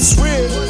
Real?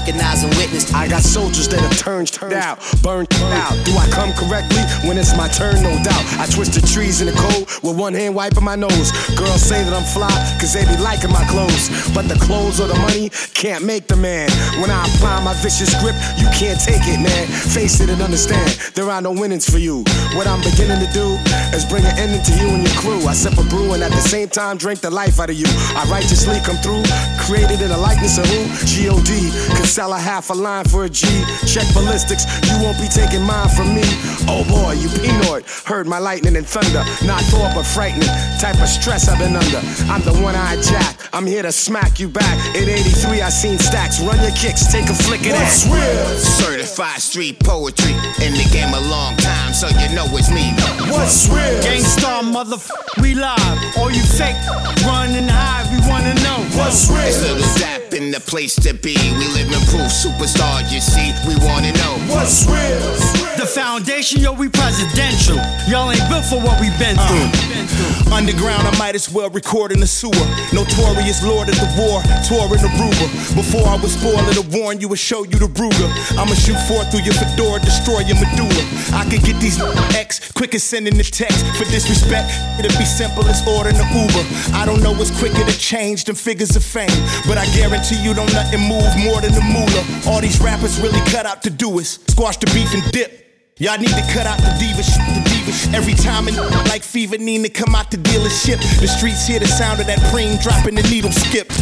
Recognize and witness. I got soldiers that have turned, turned out, burned out. Do I come correctly when it's my turn? No doubt. I twist the trees in the cold with one hand wiping my nose. Girls say that I'm fly, cause they be liking my clothes. But the clothes or the money can't make the man. When I apply my vicious grip, you can't take it, man. Face it and understand, there are no winnings for you. What I'm beginning to do is bring an ending to you and your crew. I sip a brew and at the same time drink the life out of you. I righteously come through, created in the likeness of who? G-O-D. Could sell a half a line for a G. Check ballistics, you won't be taking mine from me. Oh boy, you Pinoid. Heard my lightning and thunder. Not Thor, but frightening. Type of stress I've been under. I'm the one-eyed jack. I'm here to smack you back. In 83, I seen stacks. Run your kicks, take a flick of What's that. real? Certified street poetry. In the game a long time, so you know it's me. What's real? Gang Starr motherfucker, we live. All you fake, run and hide, we wanna know. What's It's real? little Zap in the place to be. We live in proof, superstar, you see. We wanna know. What's real? The foundation, yo, we presidential. Y'all ain't built for what we been through. Through. Underground, I might as well record in the sewer. Notorious lord of the war, touring Aruba. Before I was spoiled, it'll warn you and show you the Ruger. I'ma shoot forth through your fedora, destroy your medulla. I could get these X quicker sending the text. For disrespect, it'll be simple as ordering the Uber. I don't know what's quicker to change than figures of fame. But I guarantee you don't nothing move more than the moolah. All these rappers really cut out to do is squash the beef and dip. Y'all need to cut out the diva shit, the diva. Every time a n- like Fever need to come out the dealership. The streets hear the sound of that preem dropping the needle skip.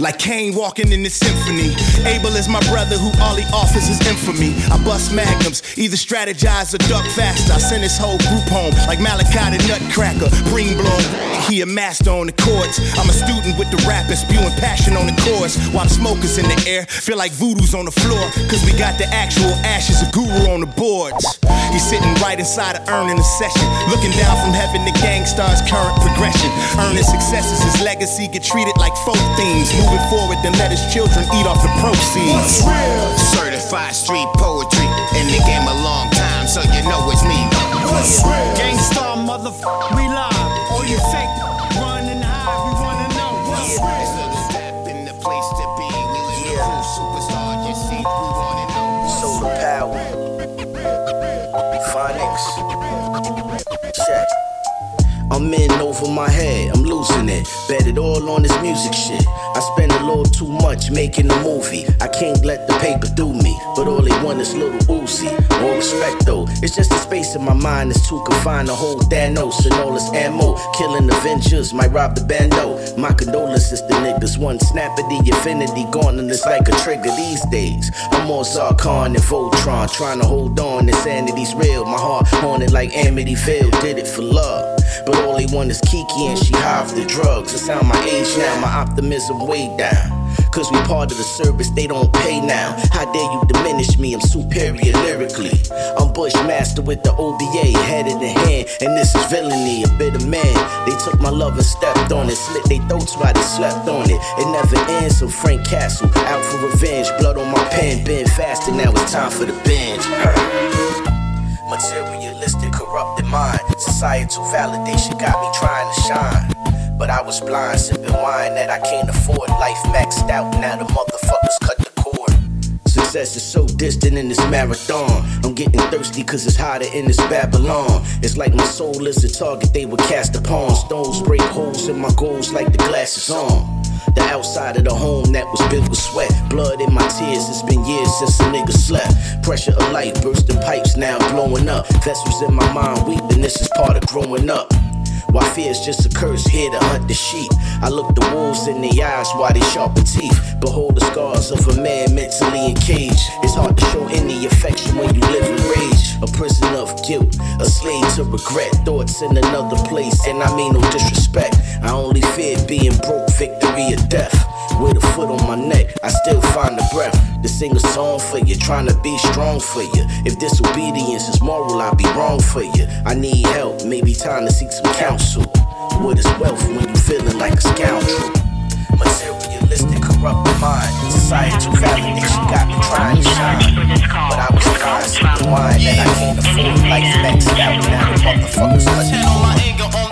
Like Kane walking in the symphony. Abel is my brother who all he offers is infamy. I bust magnums, either strategize or duck faster. I send his whole group home like Malachi the Nutcracker. Preem blown, he a master on the chords. I'm a student with the rappers, spewing passion on the chorus. While the smoke is in the air, feel like voodoo's on the floor. Cause we got the actual ashes of Guru on the boards. He's sitting right inside of urn in a session. Looking down from heaven to Gang Starr's current progression. Earning successes, his legacy get treated like folk themes. Moving forward, then let his children eat off the proceeds. Certified street poetry. In the game a long time, so you know it's me. What's real? Gang Starr motherfucker, we live. All you fake, run and hide, we wanna know. What's It's little Zap in the place to be. We live in proof, superstar, you see. We wanna know. Solar power. Phonics. Check. I'm in over my head, I'm losing it. Bet it all on this music shit. I spend a little too much making a movie. I can't let the paper do me, but all they want is little Uzi. More respect though, it's just the space in my mind is too confined to hold Thanos and all his ammo. Killing Avengers might rob the bando. My condolences to the niggas. One snap of the infinity gauntlet is like a trigger these days. I'm more Zarkon and Voltron, trying to hold on. Insanity's real. My heart haunted like Amityville. Did it for love. But all they want is Kiki and she high the drugs. It's how my age now, my optimism way down. Cause we part of the service, they don't pay now. How dare you diminish me? I'm superior lyrically. I'm Bushmaster with the OBA, head in the hand. And this is villainy, a bitter man. They took my love and stepped on it, slit their throats while they slept on it. It never ends, so Frank Castle, out for revenge. Blood on my pen, been fasting, now it's time for the binge. Materialistic, corrupted mind. Societal validation got me trying to shine. But I was blind, sipping wine that I can't afford. Life maxed out, now the motherfuckers cut the cord. Success is so distant in this marathon. I'm getting thirsty cause it's hotter in this Babylon. It's like my soul is the target they would cast upon. Stones break holes in my goals like the glass is on. The outside of the home that was built with sweat. Blood in my tears, it's been years since a nigga slept. Pressure of life, bursting pipes now blowing up. Vessels in my mind weeping, this is part of growing up. Why fear is just a curse here to hunt the sheep. I look the wolves in the eyes while they sharpen teeth. Behold the scars of a man mentally encaged. It's hard to show any affection when you live in rage. A prison of guilt, a slave to regret. Thoughts in another place, and I mean no disrespect. I only fear being broke, victory or death. With a foot on my neck, I still find the breath to sing a song for you, trying to be strong for you. If disobedience is moral, I'd be wrong for you. I need help, maybe time to seek some counsel. What is wealth when you feeling like a scoundrel? Materialistic, corrupt mind, societal validation got me trying to shine. But I was trying to wine that I can't afford, like maxed out now. Motherfuckers, channel my anger on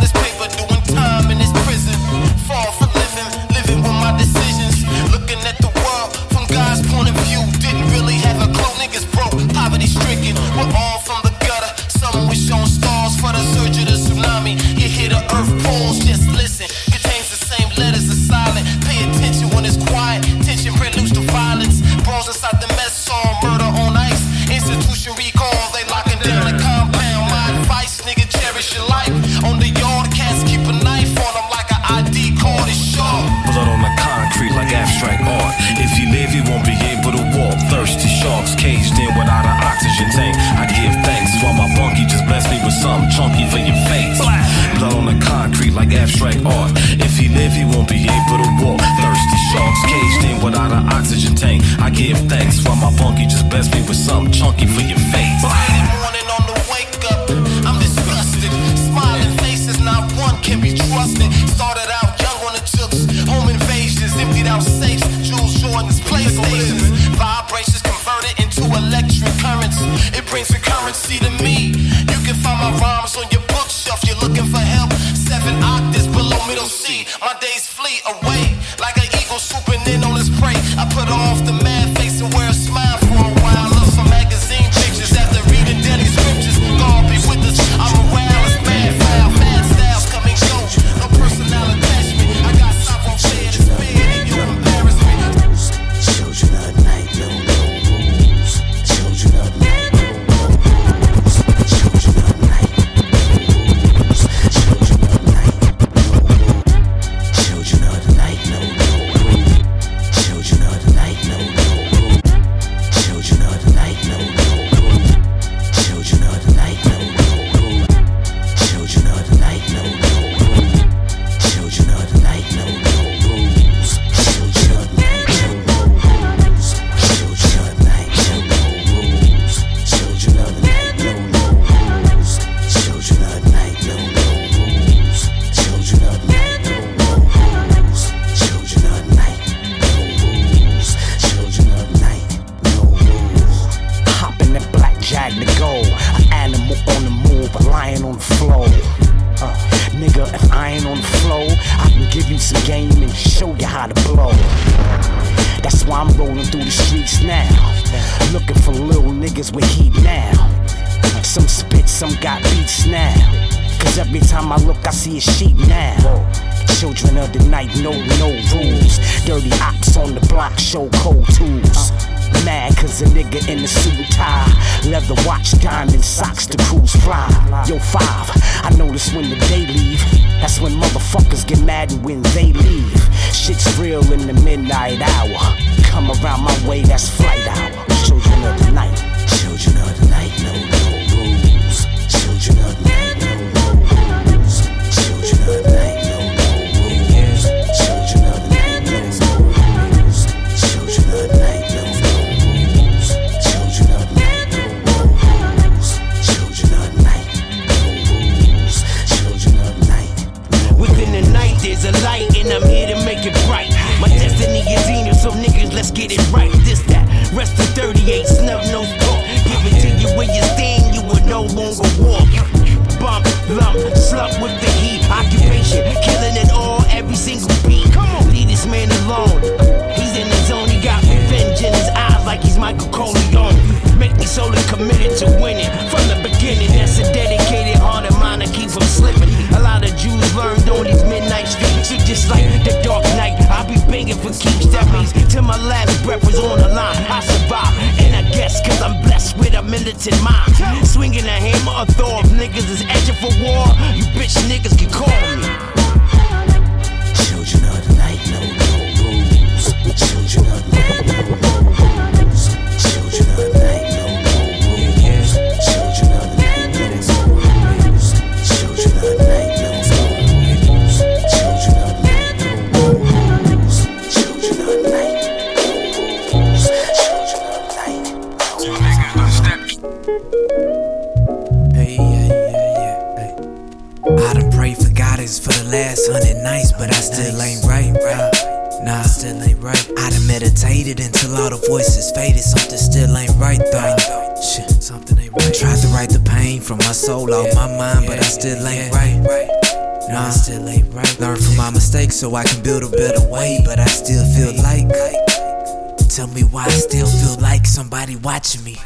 show cold tools. Mad cause a nigga in a suit tie. Leather watch, diamond socks, the crews fly. Yo, five, I notice when the day leave. That's when motherfuckers get mad and when they leave. Shit's real in the midnight hour. Come around my way, that's flight hour. Children of the night. Children of the night, no, no rules. Children of the night, the 38 snub nose pump. Give it to you where you stand, you will no longer walk. Bump, lump, slump with the heat. Occupation, killing it all, every single beat. Come on, leave this man alone. He's in the zone, he got revenge in his eyes like he's Michael Corleone. Make me solely committed to winning from the beginning. That's a dedicated heart of mine that keeps from slipping. A lot of Jews learned on these midnight streets. So just like the dark night, I'll be banging for keeps. That means till my last breath was on the line. militant mind. Swinging a hammer, a thaw. If niggas is edging for war, you bitch niggas can call me. Children of the night, no, no rules. Children of the night. I done meditated until all the voices faded. Something still ain't right though. Shit, something ain't right. Tried to write the pain from my soul out my mind, but I still ain't right. Nah, still ain't right. Learn from my mistakes so I can build a better way, but I still feel like. Tell me why I still feel like somebody watching me.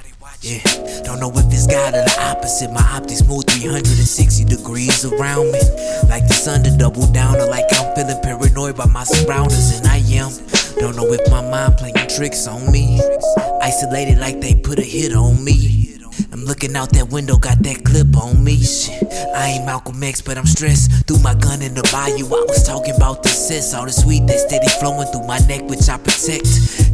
Yeah, don't know if it's God or the opposite. My optics move 360 degrees around me. Like the sun to double down, or like I'm feeling paranoid by my surroundings, and I am. Don't know if my mind playing tricks on me. Isolated like they put a hit on me. I'm looking out that window, got that clip on me. Shit, I ain't Malcolm X, but I'm stressed. Threw my gun in the bayou. I was talking about the sis, all the sweet that steady flowing through my neck, which I protect.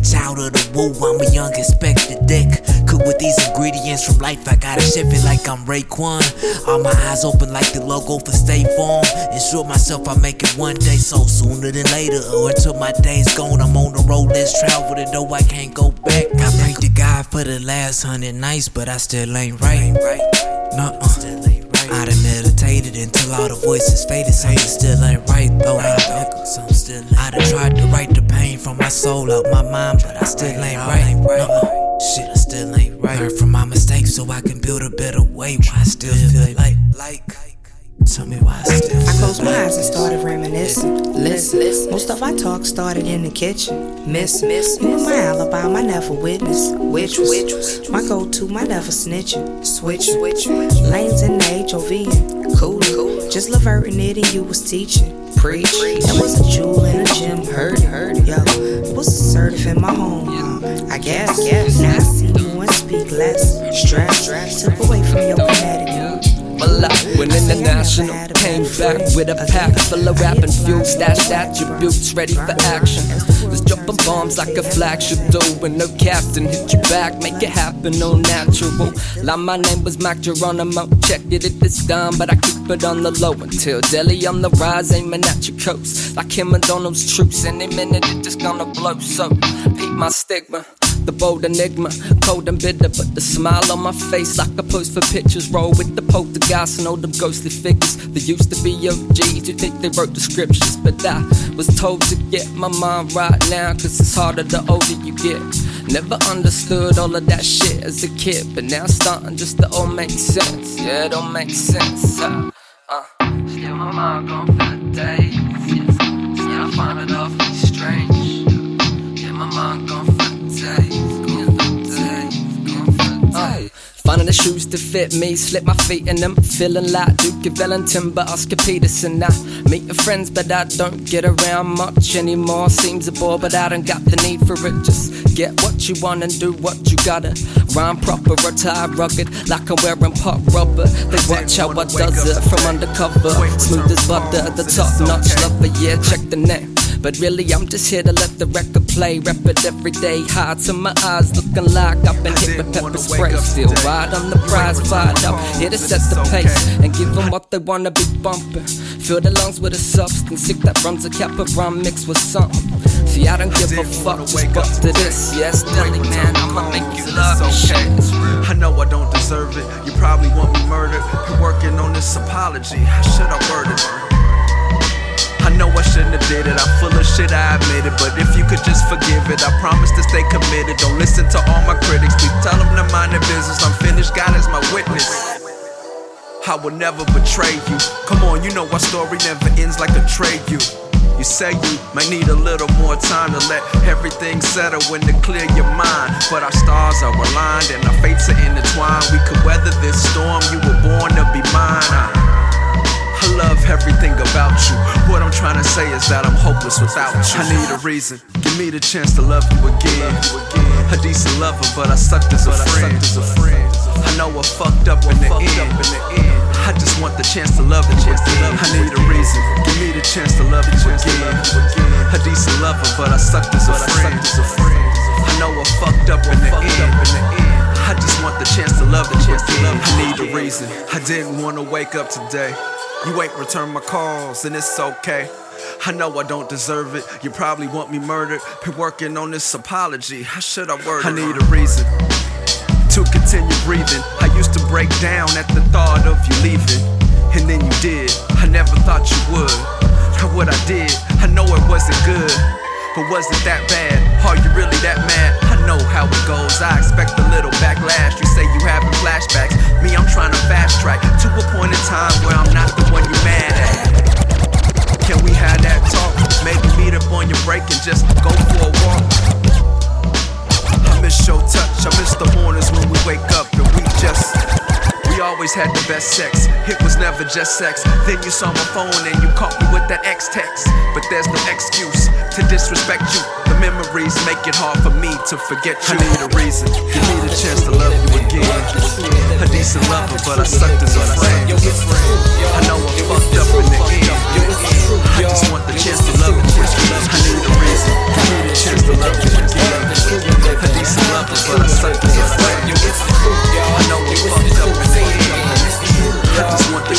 Child of the woo, I'm a young expected deck. Cook with these ingredients from life, I gotta chef it like I'm Raekwon. All my eyes open like the logo for State Farm. Ensure myself I make it one day, so sooner than later, or until my day's gone. I'm on the road, let's travel, and though I can't go back. For the last hundred nights, but I still ain't right. Nuh-uh. I done meditated until all the voices faded. Something still ain't right though. I, some still I done tried to write the pain from my soul out my mind, but I still ain't right. Nuh-uh. Shit, I still ain't right. Learn from my mistakes so I can build a better way. Why I still feel like, like. Tell me why I still I closed my eyes and started reminiscing. Listen, most of our talk started in the kitchen. Miss, miss, you were my alibi, my never witness. Which, which, my go-to, my never snitching. Switch, switch, lanes in the HOV. Cool, cool. Just leverting it and you was teaching. Preach. There was a jewel in a gym. Heard heard it. Yo, was assertive in my home. I guess, guess. Now I see you and speak less. Stress, took away from your kinetic. When international came back with a pack full of rap rapping fuel, stashed attributes ready for action. Was dropping bombs like a flagship do when no captain hit you back, make it happen all natural. Like my name was Mac Geronimo, checked it at this time, but I keep it on the low until Delhi on the rise, aiming at your coast. Like him and Donald's troops, any minute it just gonna blow. So, peep my stigma. The bold enigma, cold and bitter, but the smile on my face like a pose for pictures. Roll with the poltergeist and all them ghostly figures. They used to be OGs who think they wrote the scriptures, but I was told to get my mind right now, cause it's harder the older you get. Never understood all of that shit as a kid, but now starting just to all make sense. Yeah, it don't make sense. Uh, uh. Still my mind gone for the days. Finding the shoes to fit me, slip my feet in them. Feeling like Duke of Ellington, but Oscar Peterson. I meet your friends, but I don't get around much anymore. Seems a bore, but I don't got the need for it. Just get what you want and do what you gotta. Rhyme proper, retire rugged, like I'm wearing pop rubber. They watch how I does it from undercover. Smooth as butter, the top notch lover. Yeah, check the name. But really, I'm just here to let the record play. Rep it every day. High to my eyes, looking like I've been hit with pepper spray. Still ride on the prize, fired up. Here to set the pace and give them what they wanna be bumping. Fill the lungs with a substance sick that runs a cap of rhyme mixed with something. See, I don't give a fuck, just fuck to this. Yes, Delhi, man, I'ma make you love. Shit. I know I don't deserve it. You probably want me murdered. Been working on this apology. How should I word it? I know I shouldn't have did it. I'm full of shit, I admit it. But if you could just forgive it, I promise to stay committed. Don't listen to all my critics. Please tell them to mind their business. I'm finished. God is my witness. I will never betray you. Come on, you know our story never ends like a trade you. You say you might need a little more time to let everything settle and to clear your mind. But our stars are aligned and our fates are intertwined. We could weather this storm. You were born to be mine. I, love everything about you. What I'm trying to say is that I'm hopeless without you. I need a reason. Give me the chance to love you again. A decent lover, but I sucked as a friend. I know I fucked up in the end. I just want the chance to love you again. I need a reason. Give me the chance to love you again. A decent lover, but I sucked as a friend. I know I fucked up in the end. I just want the chance to love you again. I need a reason. I didn't wanna wake up today. You ain't return my calls, and it's okay. I know I don't deserve it. You probably want me murdered. Been working on this apology. How should I word it? I need a reason to continue breathing. I used to break down at the thought of you leaving. And then you did. I never thought you would. Now what I did, I know it wasn't good. but was it that bad? Are you really that mad? I know how it goes. I expect a little backlash. Just sex. Then you saw my phone and you caught me with that X text. But there's no excuse to disrespect you. The memories make it hard for me to forget you. I need a reason. Give me the chance to love you again. A decent lover, but I sucked as a friend. I know I'm fucked up in the end. I just want the chance to love you again. I need a reason. Give me the chance to love you again. A decent lover, but I sucked as a friend. I know I'm fucked up in the end. Want the.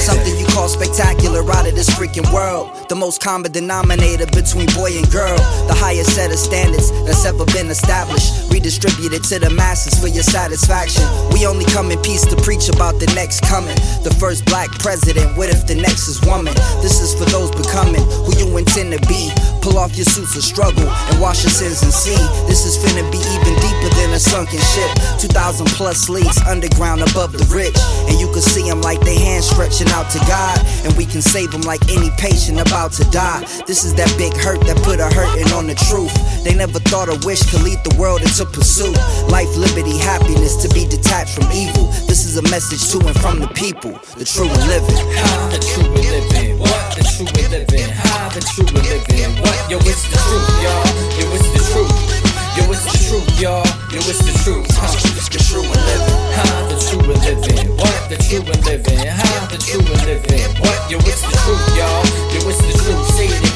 Something you call spectacular out of this freaking world. The most common denominator between boy and girl. The highest set of standards that's ever been established. Redistributed to the masses for your satisfaction. We only come in peace to preach about the next coming. The first black president, what if the next is woman? This is for those becoming who you intend to be. Pull off your suits of struggle and wash your sins and see. This is finna be even deeper than a sunken ship. 2,000 plus leagues underground above the rich. And you can see them like they hands stretching out to God. And we can save them like any patient about to die. This is that big hurt that put a hurting on the truth. They never thought a wish could lead the world into pursuit. Life, liberty, happiness to be detached from evil. This is a message to and from the people, the true and living. The true and living, what? The true and living, how the true and living, what? Yo, it's the truth, y'all. Yo, it's the truth. Yo, it's the truth, y'all. Yo, it's the truth, huh? The true and living, how the true and living, what? The true and living, how the true and living, what? Yo, it's the truth, y'all. Yo, it's the truth. Say it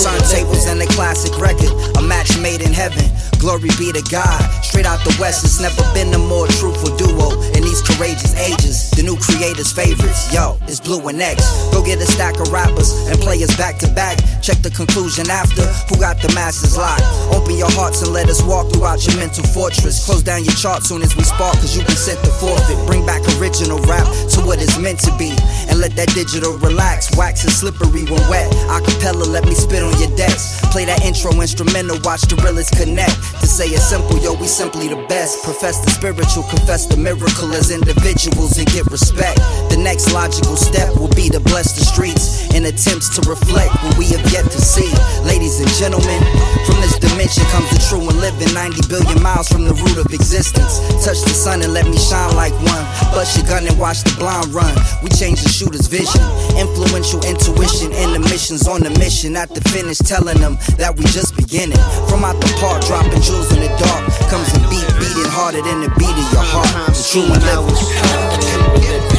turntables and a classic record, a match made in heaven. Glory be to God. Straight out the West, it's never been a more truthful duo in these courageous ages. The new creators' favorites, yo, it's Blu and X. Go get a stack of rappers and play us back to back. Check the conclusion after who got the masses locked. Open your hearts and let us walk throughout your mental fortress. Close down your chart soon as we spark, cause you can set the forfeit. Bring back original rap to what it's meant to be. And let that digital relax. Wax is slippery when wet. Acapella, let me spit on your decks. Play that intro instrumental, watch the realest connect. To say it simple, yo, we simply the best. Profess the spiritual, confess the miracle as individuals and get respect. The next logical step will be to bless the streets in attempts to reflect what we have yet to see. Ladies and gentlemen, from this dimension comes the true and living 90 billion miles from the root of existence. Touch the sun and let me shine like one. Bust your gun and watch the blind run. We change the shooter's vision. Influential intuition and the missions on the mission. At the finish, telling them that we just beginning. From out the park, dropping jewels in the dark. Comes a beat, beating harder than the beat of your heart. The true uh-uh, and living.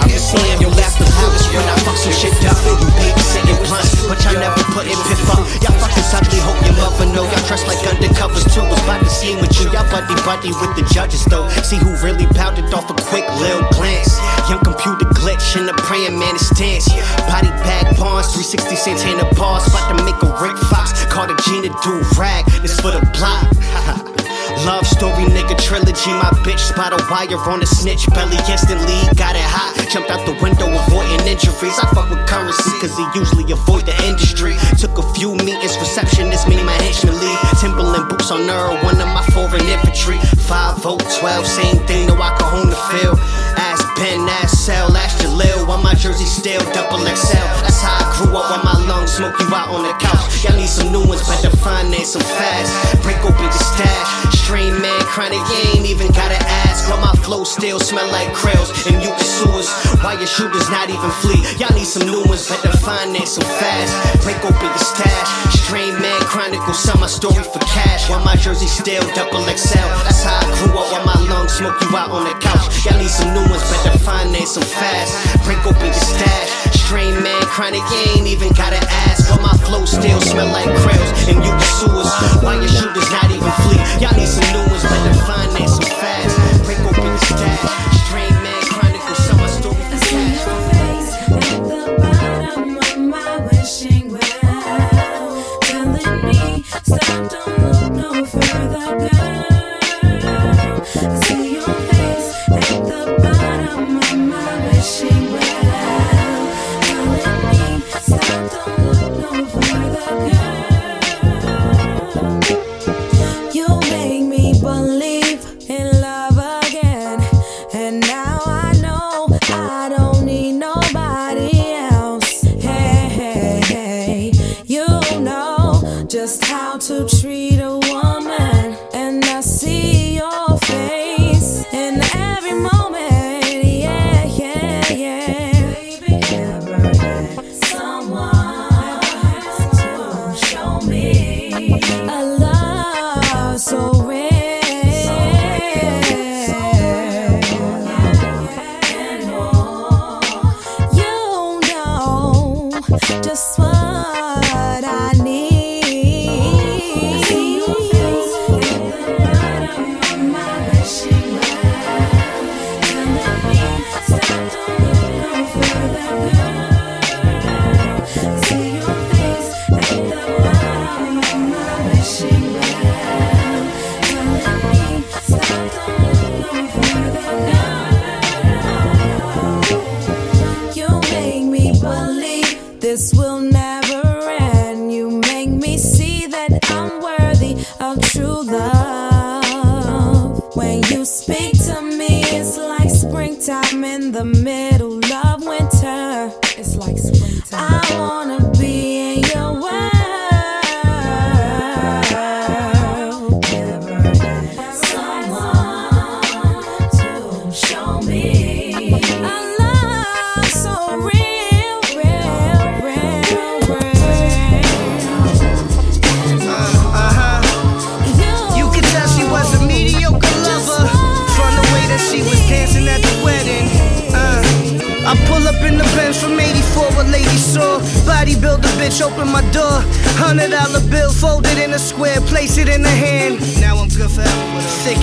I was saying you left the house when I fuck some shit up. You babysitting blunts, but y'all never put it mother know y'all dressed like undercovers too. Was about to scene with you, y'all buddy buddy with the judges though. See who really pounded off a quick little glance. Young computer glitch in the praying man stance. Body bag pawns, 360 Santana bars. About to make a Rick Fox, called a Gina do rag. This for the block. Love story, nigga, trilogy. My bitch spot a wire on a snitch belly instantly. Got it hot, jumped out the window, avoiding injuries. I fuck with currency, cause he usually avoid the industry. Took a few meetings, receptionist, meaning my henchman leave. Timberland boots on her, one of my foreign infantry. 5 12, same thing, no, I can hone the field. Ass Ben, ass Cell, ass Jalil. While my jersey still double XL. That's how I grew up on my lungs smoke you out on the couch. Y'all need some new ones, but better finance them fast. Break chronic, you ain't even gotta flow still smell like krills and you can sue us. Why your shooters not even flee? Y'all need some new ones, better finance them fast. Break open the stash. Stream man, chronicle, sell my story for cash. While my jersey still double XL. That's how I grew up while my lungs smoke you out on the couch. Y'all need some new ones, better finance them fast. Break open the stash. Stream man, chronic, you ain't even gotta ask. But my flow still smell like krills and you can sue us. Why your shooters not even flee? Y'all need some new ones, better finance them fast. Break open my. Stop, don't look no further, girl. I see your face at the bottom of my wishing well. Telling me, stop, don't look no further, girl. You make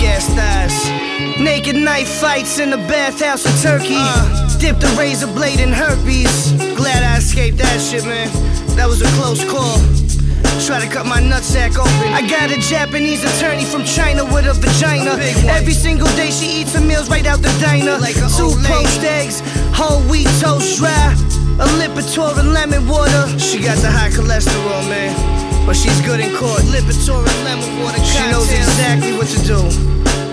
ass thighs. Naked knife fights in the bathhouse in Turkey. Dipped a razor blade in herpes. Glad I escaped that shit, man. That was a close call. Try to cut my nutsack open. I got a Japanese attorney from China with a vagina. Every single day she eats her meals right out the diner. Like Two poached eggs, whole wheat toast dry. A Lipitor and lemon water. She got the high cholesterol, man. But she's good in court. Lipitor and lemon water She knows exactly what to do.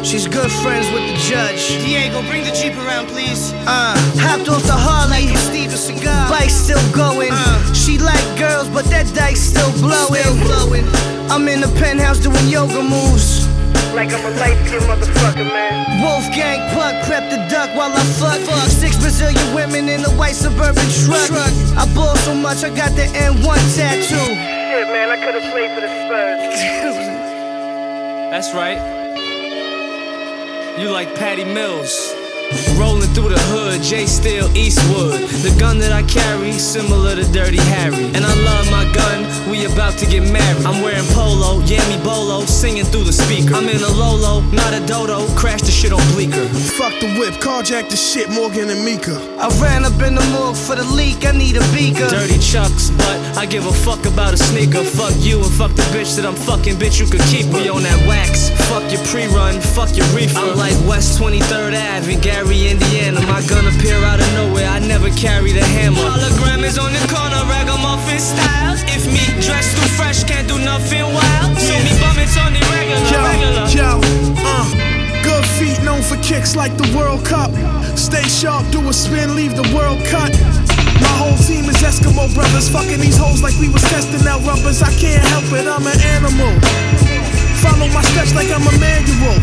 She's good friends with the judge. Diego, bring the Jeep around, please. Uh, hopped off the Harley. Steve a cigar. Bike still going. She like girls, but that dice still blowing. Still blowing. I'm in the penthouse doing yoga moves. Like I'm a light skinned motherfucker, man. Wolfgang Puck prepped the duck while I fuck. fuck. Six Brazilian women in a white suburban truck. I ball so much, I got the N1 tattoo. Shit, man, I could've played for the Spurs. That's right. You like Patty Mills. Rolling through the hood, J Steel Eastwood. The gun that I carry, similar to Dirty Harry. And I love my gun, we about to get married. I'm wearing polo, Yami Bolo, singing through the speaker. I'm in a Lolo, not a Dodo, crash the shit on Bleecker. Fuck the whip, carjack the shit, Morgan and Mika. I ran up in the morgue for the leak, I need a beaker. Dirty chucks, but I give a fuck about a sneaker. Fuck you and fuck the bitch that I'm fucking, bitch, you could keep her. We on that wax, fuck your pre-run, fuck your reefer. I'm like West 23rd Ave Gary, Indiana. My gun appear out of nowhere, I never carry the hammer. Hologram is on the corner, ragamuffin style. If me dressed too fresh, can't do nothing wild. So me bumming Tony regular, Yo, regular. yo, uh. Good feet known for kicks like the World Cup. Stay sharp, do a spin, leave the world cut. My whole team is Eskimo brothers, fucking these hoes like we was testing out rubbers. I can't help it, I'm an animal. Follow my steps like I'm a manual.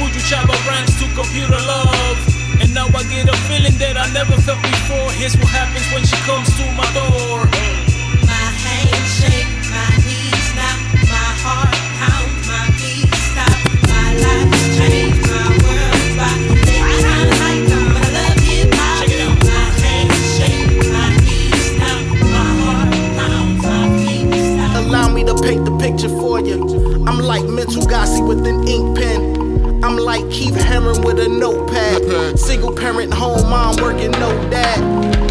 Buju Shabba Ranks to computer love. And now I get a feeling that I never felt before. Here's what happens when she comes to my door. My hands shake, my knees knock, my heart pounds, my feet stop. My life's changed, my world's rock. It's kinda like but I love hip hop. My hands shake, my knees knock, my heart pounds, my feet stop. Allow me to paint the picture for you. I'm like mental Gossi with an ink pen. I'm like Keith Hammond with a notepad. Single parent home, mom working, no dad.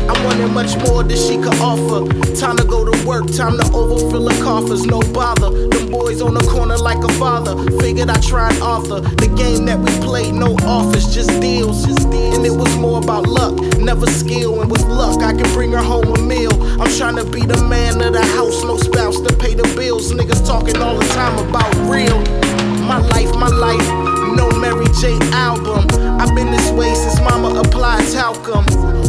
I wanted much more than she could offer. Time to go to work, time to overfill the coffers, no bother. Them boys on the corner like a father. Figured I try and author the game that we played, no offers, just deals. just And it was more about luck, never skill. And with luck, I can bring her home a meal. I'm trying to be the man of the house, no spouse to pay the bills. Niggas talking all the time about real. My life, my life, J album. I've been this way since mama applied talcum.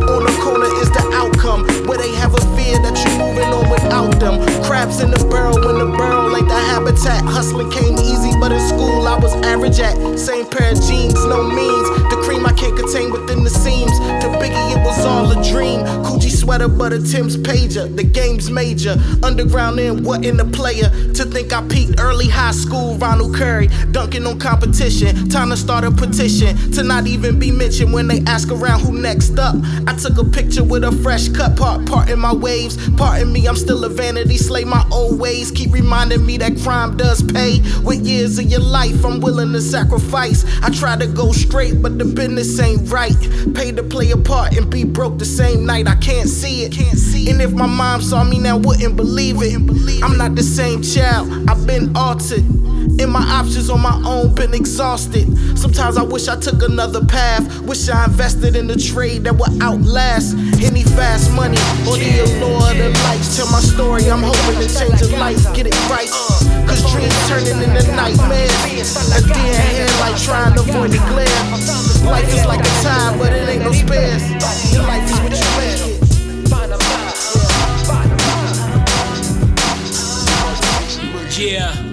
On the corner is the outcome, where they have a fear that you're moving on without them. Crabs in the barrel, when the barrel ain't the habitat. Hustling came easy, but in school I was average at. Same pair of jeans, no means. The cream I can't contain within the seams. To Biggie, it was all a dream. Coochie sweater, but a Tim's pager. The game's major. Underground in what in the player. To think I peaked early high school, Ronald Curry. Dunking on competition. Time to start a petition. To not even be mentioned when they ask around who next up. I took a picture with a fresh cut part, part in my waves. Pardon me, I'm still a vanity slay my old ways. Keep reminding me that crime does pay. With years of your life, I'm willing to sacrifice. I try to go straight, but the business ain't right. Pay to play a part and be broke the same night. I can't see it. Can't see and if my mom saw me now, wouldn't believe it. I'm not the same child. I've been altered. And my options on my own been exhausted. Sometimes I wish I took another path. Wish I invested in a trade that would outlast any fast money or the allure of the lights. Tell my story, I'm hoping to change a life, get it right. Cause dreams turning into nightmares. A deer headlight trying to avoid the glare. Life is like a tide, but it ain't no spares. Your life is what you make it. Yeah.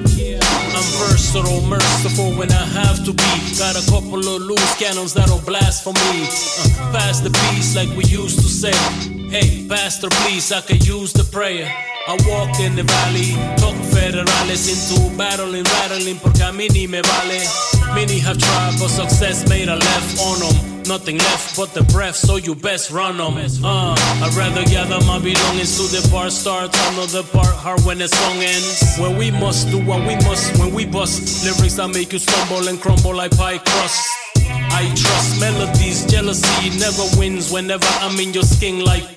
I'm versatile, merciful when I have to be. Got a couple of loose cannons that'll blast for me. Uh, pass the peace like we used to say. Hey, Pastor, please, I could use the prayer. I walk in the valley, talk federales into battling, rattling, porque a mí ni me vale. Many have tried, but success made a left on them. Nothing left but the breath, so you best run them. Uh, I'd rather gather my belongings to the part start, another part hard when the song ends. When we must do what we must, when we bust lyrics that make you stumble and crumble like pie crust. I trust melodies, jealousy never wins whenever I'm in your skin like.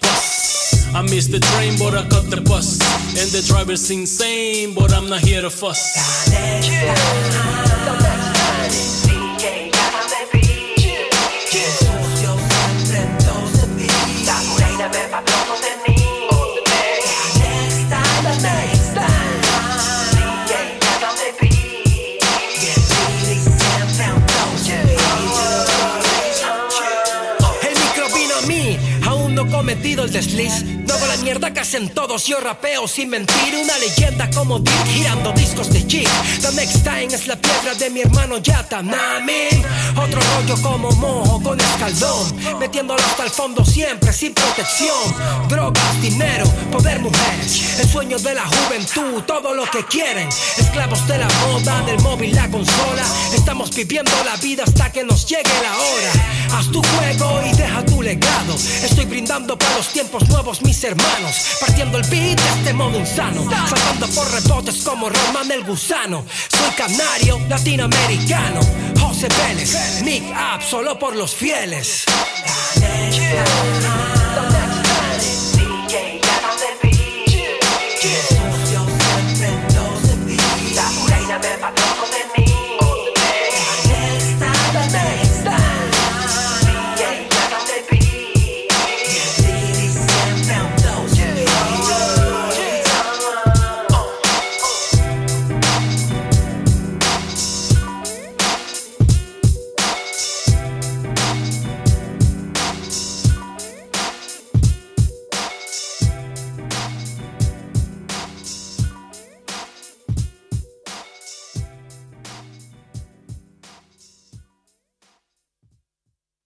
I miss the train, but I cut the bus. And the driver's insane, but I'm not here to fuss. Cometido el desliz. Mierda que hacen todos, yo rapeo sin mentir. Una leyenda como Dick girando discos de chic. The next time es la piedra de mi hermano Yata Nami. Otro rollo como mojo con escaldón. Metiéndolo hasta el fondo siempre sin protección. Drogas, dinero, poder, mujeres. El sueño de la juventud, todo lo que quieren. Esclavos de la moda, del móvil, la consola. Estamos viviendo la vida hasta que nos llegue la hora. Brindando para los tiempos nuevos, mis hermanos. Partiendo el beat de este modo insano. Saltando por rebotes como Roman el gusano. Soy canario, latinoamericano. José Vélez, Nick Up, solo por los fieles.